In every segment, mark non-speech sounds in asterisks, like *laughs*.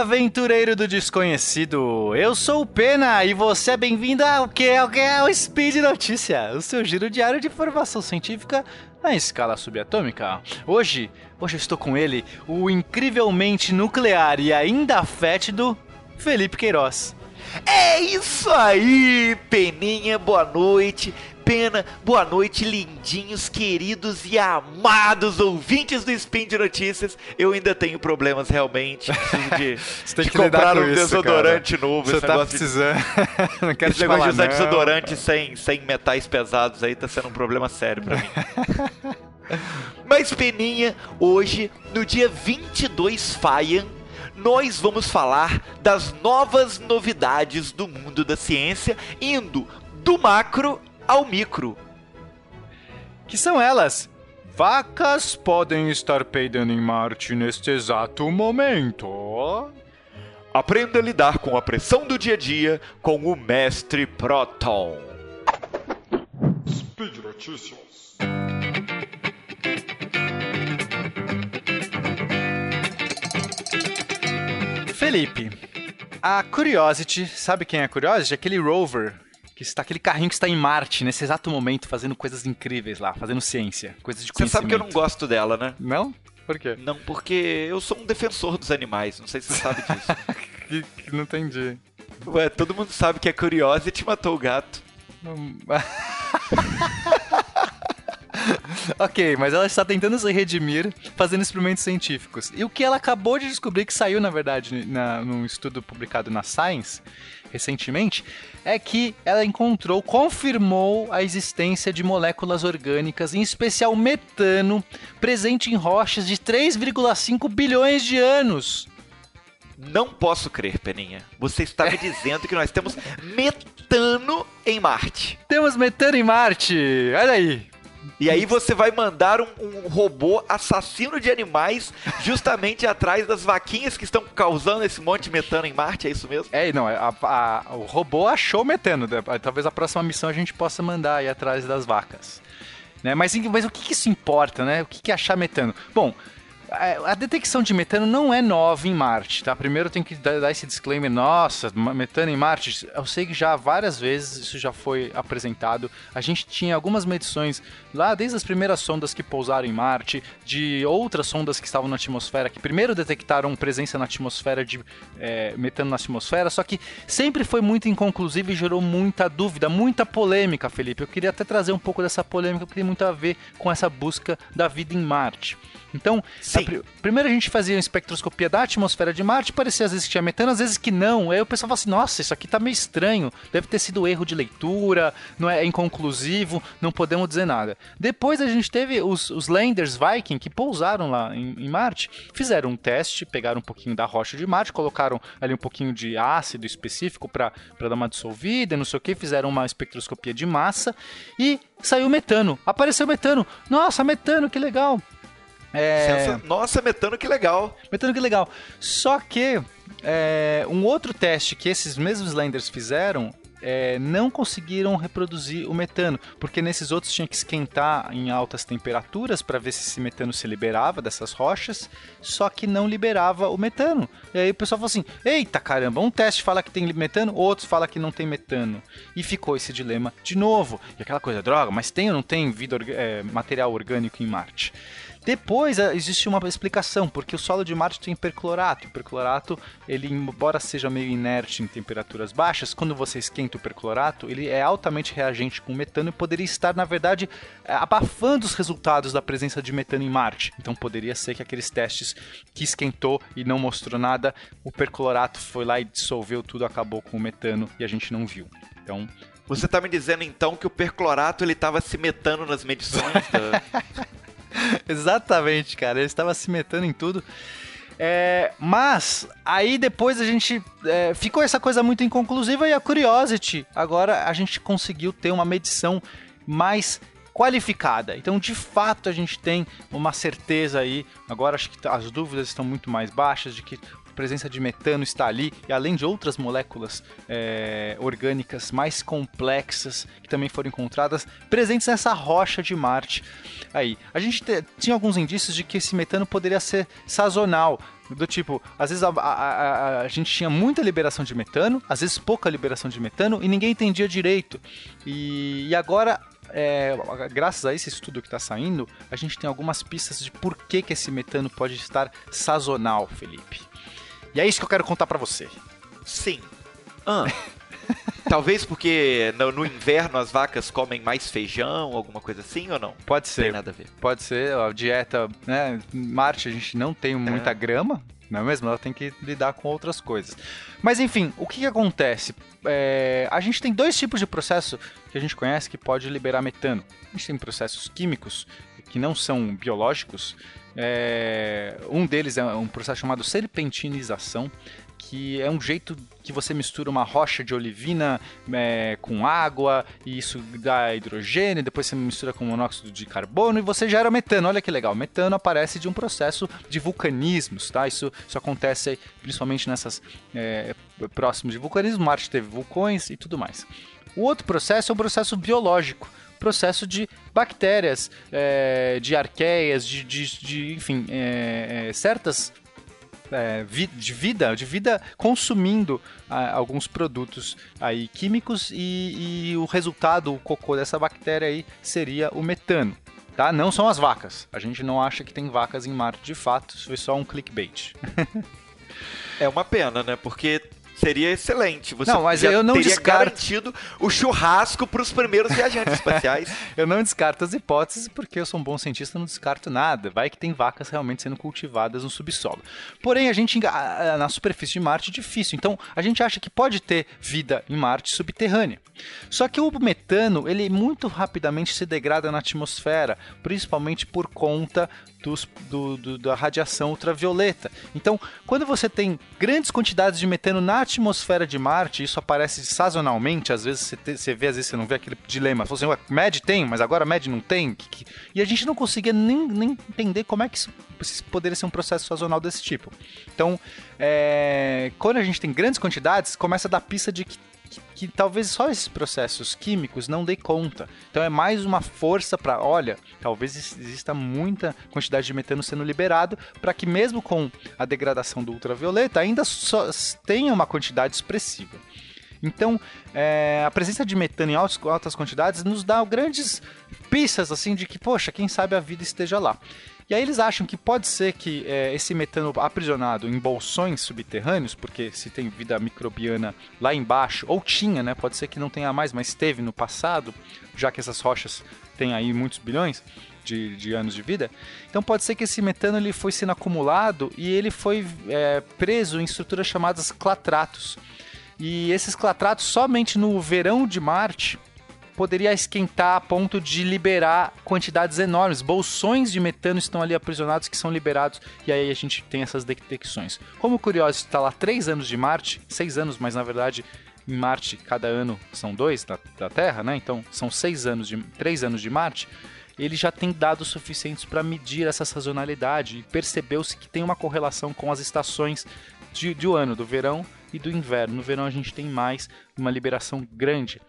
aventureiro do desconhecido! Eu sou o Pena e você é bem-vindo ao que é o que é o Speed Notícia, o seu giro diário de informação científica na escala subatômica. Hoje, hoje eu estou com ele, o incrivelmente nuclear e ainda fétido Felipe Queiroz. É isso aí, Peninha, boa noite. Pena, boa noite, lindinhos, queridos e amados ouvintes do Spin de Notícias. Eu ainda tenho problemas realmente. Preciso de, *laughs* Você tem de que comprar com um isso, desodorante cara. novo. Você tá negócio de- precisando. *laughs* não quero Esse te negócio falar, de usar não. desodorante sem, sem metais pesados aí tá sendo um problema sério pra mim. *laughs* Mas, Peninha, hoje, no dia 22 Faian, nós vamos falar das novas novidades do mundo da ciência, indo do macro ao micro. Que são elas? Vacas podem estar peidando em Marte neste exato momento. Aprenda a lidar com a pressão do dia a dia com o Mestre Proton. Speed Notícias. Felipe, a Curiosity, sabe quem é a Curiosity? Aquele rover que está aquele carrinho que está em Marte nesse exato momento fazendo coisas incríveis lá, fazendo ciência, coisas de Você sabe que eu não gosto dela, né? Não? Por quê? Não, porque eu sou um defensor dos animais, não sei se você sabe disso. *laughs* Que- que não entendi. Ué, todo mundo sabe que a Curiosity matou o gato. Não- *laughs* *laughs* ok, mas ela está tentando se redimir fazendo experimentos científicos. E o que ela acabou de descobrir, que saiu na verdade na, num estudo publicado na Science recentemente, é que ela encontrou, confirmou a existência de moléculas orgânicas, em especial metano, presente em rochas de 3,5 bilhões de anos. Não posso crer, Peninha. Você está me dizendo que nós temos metano em Marte. Temos metano em Marte! Olha aí! E aí você vai mandar um, um robô assassino de animais justamente atrás das vaquinhas que estão causando esse monte de metano em Marte, é isso mesmo? É, não, a- a- o robô achou metano. né? Talvez a próxima missão a gente possa mandar aí atrás das vacas. Né? Mas, mas o que, que isso importa, né? O que, que é achar metano? Bom, a a detecção de metano não é nova em Marte, tá? Primeiro tem que dar esse disclaimer, nossa, metano em Marte, eu sei que já várias vezes isso já foi apresentado. A gente tinha algumas medições lá desde as primeiras sondas que pousaram em Marte, de outras sondas que estavam na atmosfera, que primeiro detectaram presença na atmosfera de é, metano na atmosfera, só que sempre foi muito inconclusivo e gerou muita dúvida, muita polêmica, Felipe. Eu queria até trazer um pouco dessa polêmica, porque tem muito a ver com essa busca da vida em Marte. Então, a pri- primeiro a gente fazia uma espectroscopia da atmosfera de Marte, parecia às vezes que tinha metano, às vezes que não. Aí o pessoal fala assim: nossa, isso aqui tá meio estranho, deve ter sido erro de leitura, não é, é inconclusivo, não podemos dizer nada. Depois a gente teve os, os landers Viking que pousaram lá em, em Marte, fizeram um teste, pegaram um pouquinho da rocha de Marte, colocaram ali um pouquinho de ácido específico para dar uma dissolvida, e não sei o que, fizeram uma espectroscopia de massa e saiu metano. Apareceu metano. Nossa, metano, que legal. É... Nossa, metano, que legal. Metano que legal. Só que é, um outro teste que esses mesmos lenders fizeram é, não conseguiram reproduzir o metano, porque nesses outros tinha que esquentar em altas temperaturas para ver se esse metano se liberava dessas rochas, só que não liberava o metano. E aí o pessoal falou assim: eita caramba, um teste fala que tem metano, outros fala que não tem metano. E ficou esse dilema de novo. E aquela coisa, droga, mas tem ou não tem vida é, material orgânico em Marte? Depois eh, existe uma explicação, porque o solo de Marte tem perclorato. O perclorato, ele, embora seja meio inerte em temperaturas baixas, quando você esquenta o perclorato, ele é altamente reagente com metano e poderia estar, na verdade, eh, abafando os resultados da presença de metano em Marte. Então poderia ser que aqueles testes que esquentou e não mostrou nada, o perclorato foi lá e dissolveu tudo, acabou com o metano e a gente não viu. Então, Você tá me dizendo então que o perclorato ele tava se metando nas medições da... *laughs* *laughs* Exatamente, cara. Ele estava se metendo em tudo. É, mas aí depois a gente é, ficou essa coisa muito inconclusiva e a Curiosity agora a gente conseguiu ter uma medição mais qualificada. Então, de fato, a gente tem uma certeza aí. Agora acho que as dúvidas estão muito mais baixas de que presença de metano está ali, e além de outras moléculas é, orgânicas mais complexas que também foram encontradas, presentes nessa rocha de Marte. Aí, a gente te, tinha alguns indícios de que esse metano poderia ser sazonal, do tipo, às vezes a, a, a, a, gente tinha muita liberação de metano, às vezes pouca liberação de metano e ninguém entendia direito. E, e agora é, graças a esse estudo que está saindo, a gente tem algumas pistas de por que, que esse metano pode estar sazonal, Felipe. E é isso que eu quero contar para você. Sim. Ah. *laughs* Talvez porque no, no, inverno as vacas comem mais feijão, alguma coisa assim ou não? Pode ser. Tem nada a ver. Pode ser. A dieta, né? Marte a gente não tem muita é. grama, não é mesmo? Ela tem que lidar com outras coisas. Mas enfim, o que, que acontece? É, a gente tem dois tipos de processo que a gente conhece que pode liberar metano. A gente tem processos químicos que não são biológicos. É, um deles é um processo chamado serpentinização, que é um jeito que você mistura uma rocha de olivina é, com água, e isso dá hidrogênio, depois você mistura com monóxido de carbono e você gera metano. Olha que legal, metano aparece de um processo de vulcanismos, tá? Isso, isso acontece principalmente nessas é, próximos de vulcanismo, Marte teve vulcões e tudo mais. O outro processo é um processo biológico processo de bactérias, é, de arqueias, de, de, de enfim, é, é certas é, de vida, de vida consumindo alguns produtos aí químicos e, e o resultado, o cocô dessa bactéria aí seria o metano. Tá? Não são as vacas. A gente não acha que tem vacas em Marte de fato, isso foi só um clickbait. *laughs* é uma pena, né? Porque Seria excelente. Você não, mas eu não teria descarto... garantido o churrasco para os primeiros viajantes *laughs* espaciais. eu não descarto as hipóteses porque eu sou um bom cientista, não descarto nada. Vai que tem vacas realmente sendo cultivadas no subsolo. Porém, a gente na superfície de Marte é difícil. Então, a gente acha que pode ter vida em Marte subterrânea. Só que o metano, ele muito rapidamente se degrada na atmosfera, principalmente por conta dos, do, do, da radiação ultravioleta. Então, quando você tem grandes quantidades de metano na atmosfera de Marte, isso aparece sazonalmente, às vezes você, te, você vê, às vezes você não vê aquele dilema. Você assim, MED tem, mas agora MED não tem. E a gente não conseguia nem, nem entender como é que isso poderia ser um processo sazonal desse tipo. Então, é, quando a gente tem grandes quantidades, começa a dar pista de que que, que, talvez só esses processos químicos não dê conta. Então é mais uma força para, olha, talvez exista muita quantidade de metano sendo liberado para que mesmo com a degradação do ultravioleta ainda só tenha uma quantidade expressiva. Então, é, a presença de metano em altas, altas quantidades nos dá grandes pistas assim de que, poxa, quem sabe a vida esteja lá. E aí eles acham que pode ser que é, esse metano aprisionado em bolsões subterrâneos, porque se tem vida microbiana lá embaixo, ou tinha, né? Pode ser que não tenha mais, mas teve no passado, já que essas rochas têm aí muitos bilhões. De, de, anos de vida. Então pode ser que esse metano ele foi sendo acumulado e ele foi é, preso em estruturas chamadas clatratos. E esses clatratos somente no verão de Marte poderia esquentar a ponto de liberar quantidades enormes. Bolsões de metano estão ali aprisionados que são liberados e aí a gente tem essas detecções. Como curioso, está lá três anos de Marte, seis anos, mas na verdade em Marte cada ano são dois da, da Terra, né? Então são seis anos de três anos de Marte. Ele já tem dados suficientes para medir essa sazonalidade e percebeu-se que tem uma correlação com as estações de, de ano, do verão e do inverno. No verão a gente tem mais uma liberação grande.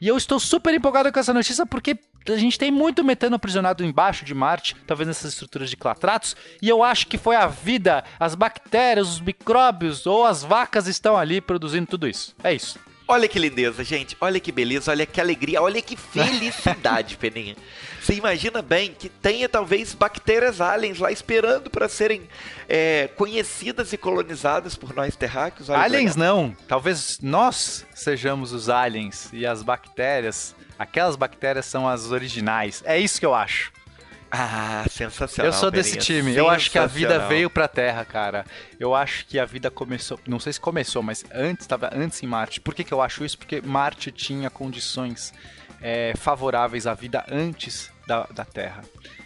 E eu estou super empolgado com essa notícia porque a gente tem muito metano aprisionado embaixo de Marte, talvez nessas estruturas de clatratos, e eu acho que foi a vida, as bactérias, os micróbios ou as vacas estão ali produzindo tudo isso. É isso. Olha que lindeza, gente. Olha que beleza, olha que alegria, olha que felicidade, *laughs* Peninha. Você imagina bem que tenha talvez bactérias aliens lá esperando para serem é, conhecidas e colonizadas por nós terráqueos. Olha aliens não. Talvez nós sejamos os aliens e as bactérias. Aquelas bactérias são as originais. É isso que eu acho. Ah, sensacional. Eu sou desse time. Eu acho que a vida veio pra Terra, cara. Eu acho que a vida começou. Não sei se começou, mas antes, estava antes em Marte. Por que, que eu acho isso? Porque Marte tinha condições é, favoráveis à vida antes da, da Terra.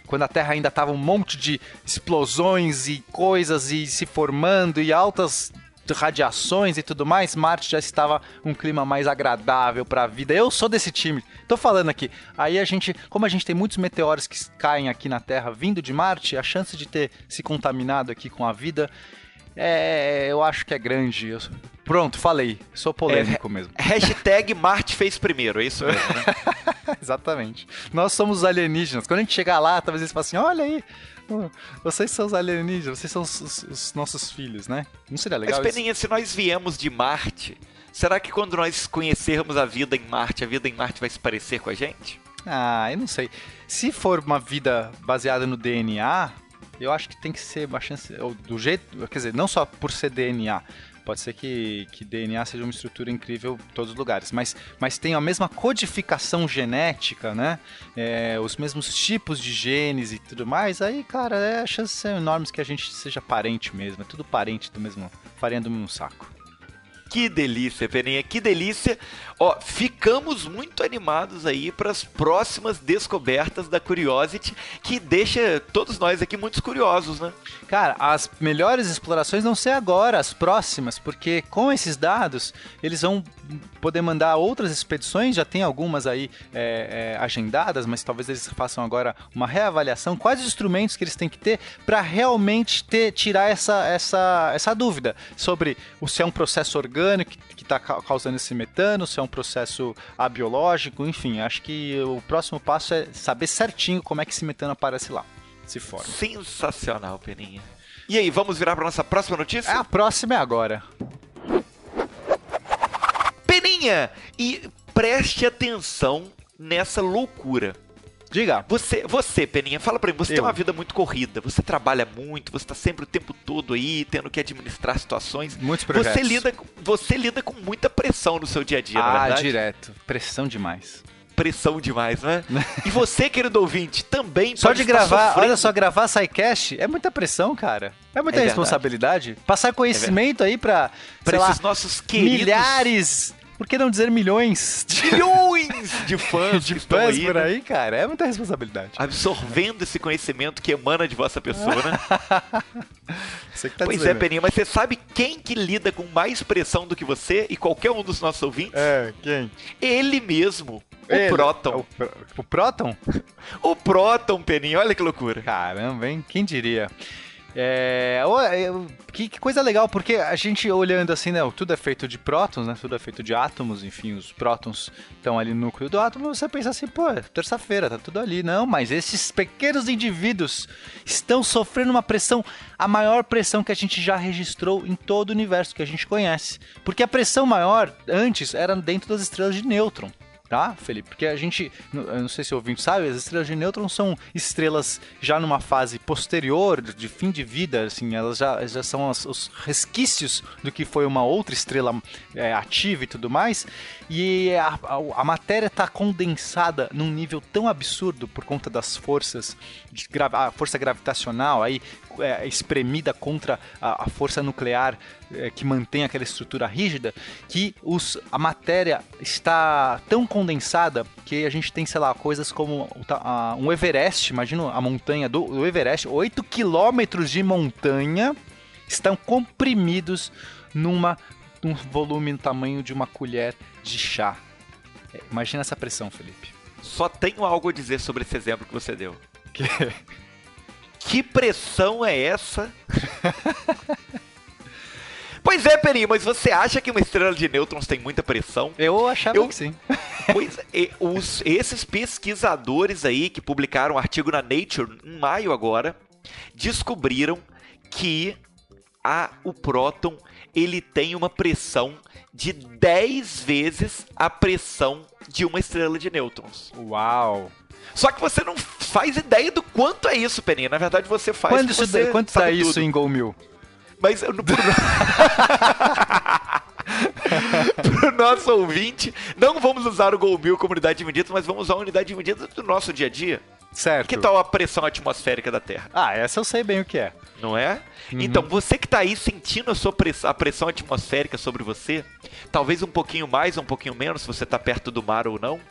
Quando a Terra ainda tava um monte de explosões e coisas e se formando e altas radiações e tudo mais, Marte já estava um clima mais agradável para a vida. Eu sou desse time. Tô falando aqui. Aí a gente, como a gente tem muitos meteoros que caem aqui na Terra vindo de Marte, a chance de ter se contaminado aqui com a vida É, eu acho que é grande. Eu... Pronto, falei. Sou polêmico é, mesmo. Hashtag Marte fez primeiro, é isso mesmo, né? *laughs* Exatamente. Nós somos alienígenas. Quando a gente chegar lá, talvez eles falem assim: olha aí, vocês são os alienígenas, vocês são os, os, os nossos filhos, né? Não seria legal? Mas, Peninha, se nós viemos de Marte, será que quando nós conhecermos a vida em Marte, a vida em Marte vai se parecer com a gente? Ah, eu não sei. Se for uma vida baseada no DNA, eu acho que tem que ser uma chance. Do jeito. Quer dizer, não só por ser DNA. Pode ser que, que DNA seja uma estrutura incrível em todos os lugares, mas, mas tem a mesma codificação genética, né? É, os mesmos tipos de genes e tudo mais. Aí, cara, é, as chances são enormes que a gente seja parente mesmo. É tudo parente do mesmo. farinha do mesmo saco. Que delícia, Peninha, que delícia. Ó, ficamos muito animados aí para as próximas descobertas da Curiosity, que deixa todos nós aqui muito curiosos, né? Cara, as melhores explorações vão ser agora, as próximas, porque com esses dados eles vão poder mandar outras expedições, já tem algumas aí é, é, agendadas, mas talvez eles façam agora uma reavaliação, quais os instrumentos que eles têm que ter para realmente ter, tirar essa, essa, essa dúvida sobre se é um processo orgânico que está causando esse metano, se é um processo abiológico, enfim, acho que o próximo passo é saber certinho como é que esse metano aparece lá, se forma. Sensacional, Peninha. E aí, vamos virar para nossa próxima notícia? É, a próxima é agora. Peninha, e preste atenção nessa loucura. Diga. Você, você Peninha, fala pra mim, você Eu. tem uma vida muito corrida, você trabalha muito, você tá sempre o tempo todo aí, tendo que administrar situações. Muitos projetos. Você lida, você lida com muita pressão no seu dia a dia, ah, é verdade? direto. Pressão demais pressão demais, né? *laughs* e você, querido ouvinte, também Só de gravar, olha só, gravar SciCast é muita pressão, cara. É muita é responsabilidade. Verdade. Passar conhecimento é aí pra, pra esses lá, nossos queridos... milhares por que não dizer milhões de, milhões de fãs, *laughs* de fãs aí, por né? aí, cara? É muita responsabilidade. Absorvendo esse conhecimento que emana de vossa pessoa, né? *laughs* Você que tá pois é, dizendo. é, Peninha, mas você sabe quem que lida com mais pressão do que você e qualquer um dos nossos ouvintes? É, quem? Ele mesmo. O Ele, Proton. O, o Proton? o Proton, Peninha, olha que loucura. Caramba, hein? Quem diria? É, é que, que, coisa legal, porque a gente olhando assim, né, tudo é feito de prótons, né, tudo é feito de átomos, enfim, os prótons estão ali no núcleo do átomo, você pensa assim, pô, é terça-feira, tá tudo ali. Não, mas esses pequenos indivíduos estão sofrendo uma pressão, a maior pressão que a gente já registrou em todo o universo que a gente conhece. Porque a pressão maior, antes, era dentro das estrelas de nêutron tá, Felipe? Porque a gente, não sei se o ouvinte sabe, as estrelas de nêutron são estrelas já numa fase posterior, de fim de vida, assim, elas já, já são as, os resquícios do que foi uma outra estrela é, ativa e tudo mais, e a, a, a matéria está condensada num nível tão absurdo por conta das forças, de a força gravitacional aí é, espremida contra a, a força nuclear é, que mantém aquela estrutura rígida, que os, a matéria está tão condensada que a gente tem, sei lá, coisas como a, um Everest, imagina a montanha do, do Everest, 8 quilômetros de montanha estão comprimidos numa um volume no tamanho de uma colher de chá. É, imagina essa pressão, Felipe. Só tenho algo a dizer sobre esse exemplo que você deu. Que? Que pressão é essa? *laughs* Pois é, Peri, mas você acha que uma estrela de nêutrons tem muita pressão? Eu achava Eu... que sim. *laughs* pois é, os, esses pesquisadores aí que publicaram um artigo na Nature em maio agora descobriram que a, o próton ele tem uma pressão de 10 vezes a pressão de uma estrela de nêutrons. Uau! Só que você não faz ideia do quanto é isso, Peninha. Na verdade, você faz. Quando isso, quanto tá isso em Gol Mil? Mas no... *laughs* Pro nosso ouvinte, não vamos usar o Gol Mil como unidade de medida, mas vamos usar a unidade de medida do nosso dia a dia. Certo. Que tal a pressão atmosférica da Terra? Ah, essa eu sei bem o que é. Não é? Uhum. Então, você que está aí sentindo a, sua pressão, a pressão atmosférica sobre você, talvez um pouquinho mais, um pouquinho menos, se você está perto do mar ou não,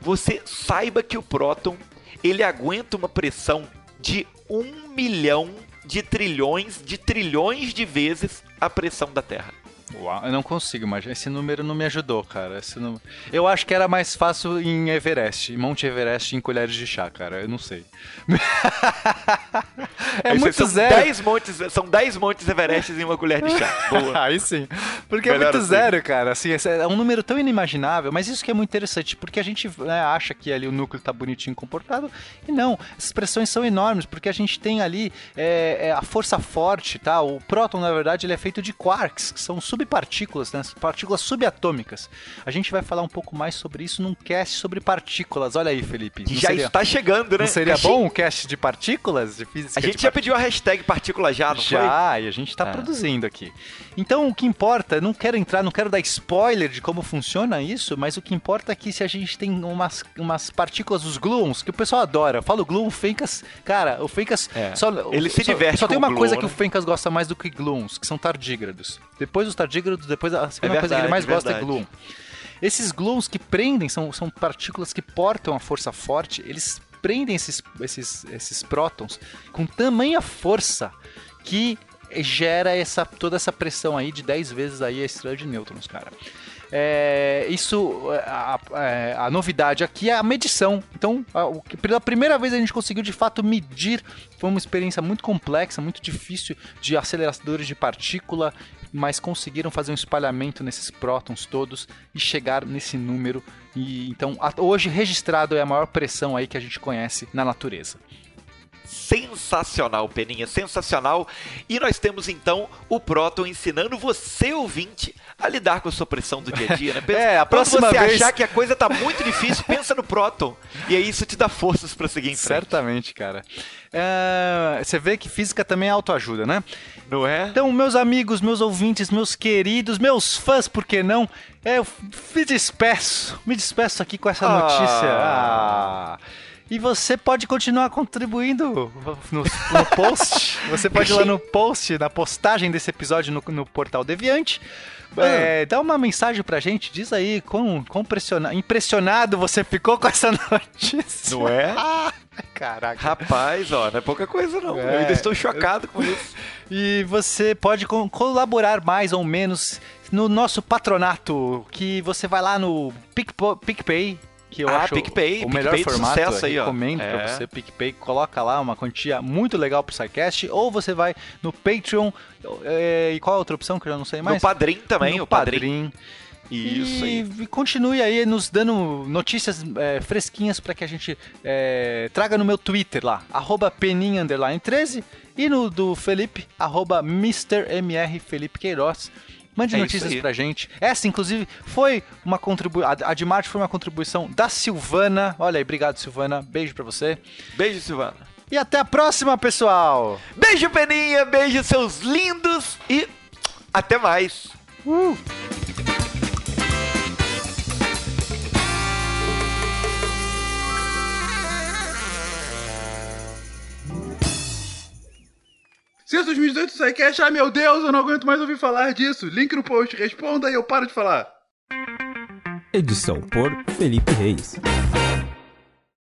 você saiba que o próton ele aguenta uma pressão de um milhão de trilhões de trilhões de vezes a pressão da Terra. Uau, eu não consigo imaginar. Esse número não me ajudou, cara. Número... Eu acho que era mais fácil em Everest, Monte Everest em colheres de chá, cara. Eu não sei. *laughs* é Aí muito são zero. 10 montes, são 10 montes Everestes em uma colher de chá. *laughs* Boa. Aí sim. Porque Melhor é muito assim. zero, cara. Assim, é um número tão inimaginável, mas isso que é muito interessante, porque a gente né, acha que ali o núcleo tá bonitinho comportado, e não. Essas pressões são enormes, porque a gente tem ali é, é, a força forte, tá? O próton, na verdade, ele é feito de quarks, que são subpartículas, né? Partículas subatômicas. A gente vai falar um pouco mais sobre isso num cast sobre partículas. Olha aí, Felipe. Não já seria- está chegando, né? Não seria Achei- bom um cast de partículas? De física A gente já pediu a hashtag partícula já, não foi? já, e a gente tá Ah. produzindo aqui. Então, o que importa, não quero entrar, não quero dar spoiler de como funciona isso, mas o que importa é que se a gente tem umas, umas partículas, os gluons, que o pessoal adora. Eu falo gluon, o Fencas, cara, o Fencas É. só Ele se só- diverte Só tem com uma gluon, coisa que né? o Fencas gosta mais do que gluons, que são tardígrados. Depois os tardígrados, depois a segunda É coisa que ele verdade, mais gosta é verdade. gluon. Esses gluons que prendem são, são partículas que portam a força forte, eles prendem esses, esses, esses prótons com tamanha força que gera essa, toda essa pressão aí de 10 vezes aí a estrela de nêutrons, cara. É, isso, a, a- a novidade aqui é a medição. Então, a- o pela primeira vez a gente conseguiu de fato medir. Foi uma experiência muito complexa, muito difícil de aceleradores de partícula, mas conseguiram fazer um espalhamento nesses prótons todos e chegar nesse número. E então, hoje registrado é a maior pressão aí que a gente conhece na natureza. Sensacional, Peninha, sensacional. E nós temos então o Proton ensinando você, ouvinte, a lidar com a sua pressão do dia a dia, né? *laughs* Pensa- É, a próxima você vez- achar que a coisa tá muito difícil, pensa no Proton. E aí isso te dá forças pra seguir em frente. Certamente, cara. É, você vê que física também é autoajuda, né? Não é? Então, meus amigos, meus ouvintes, meus queridos, meus fãs, por que não? É, Eu me despeço, me despeço aqui com essa Ah. notícia. Ah. E você pode continuar contribuindo no, no post. Você pode ir lá no post, na postagem desse episódio no, no Portal Deviante. É, dá uma mensagem pra gente, diz aí quão, quão pressiona- impressionado você ficou com essa *laughs* notícia. Não é? *laughs* Caraca. Rapaz, ó, não é pouca coisa não. É. Eu ainda estou chocado com isso. *laughs* E você pode co- colaborar mais ou menos no nosso patronato, que você vai lá no PicPay, que eu Ah, acho PicPay, o melhor PicPay formato. sucesso aí, ó. recomendo É. pra você, PicPay, coloca lá uma quantia muito legal pro SciCast, ou você vai no Patreon, é, e qual é a outra opção que eu já não sei mais? no Padrim também, no o Padrim. Padrim. Isso e, aí. continue aí nos dando notícias é, fresquinhas para que a gente é, traga no meu Twitter lá, arroba peninha_13 e no do Felipe, arroba MrMR Felipe Queiroz. Mande É notícias pra gente. Essa, inclusive, foi uma contribuição. A de Marte foi uma contribuição da Silvana. Olha aí, obrigado, Silvana. Beijo pra você. Beijo, Silvana. E até a próxima, pessoal! Beijo, Peninha. Beijo, seus lindos. E até mais. Se 2018 sai cash, ai meu Deus, eu não aguento mais ouvir falar disso. Link no post, responda e eu paro de falar. Edição por Felipe Reis.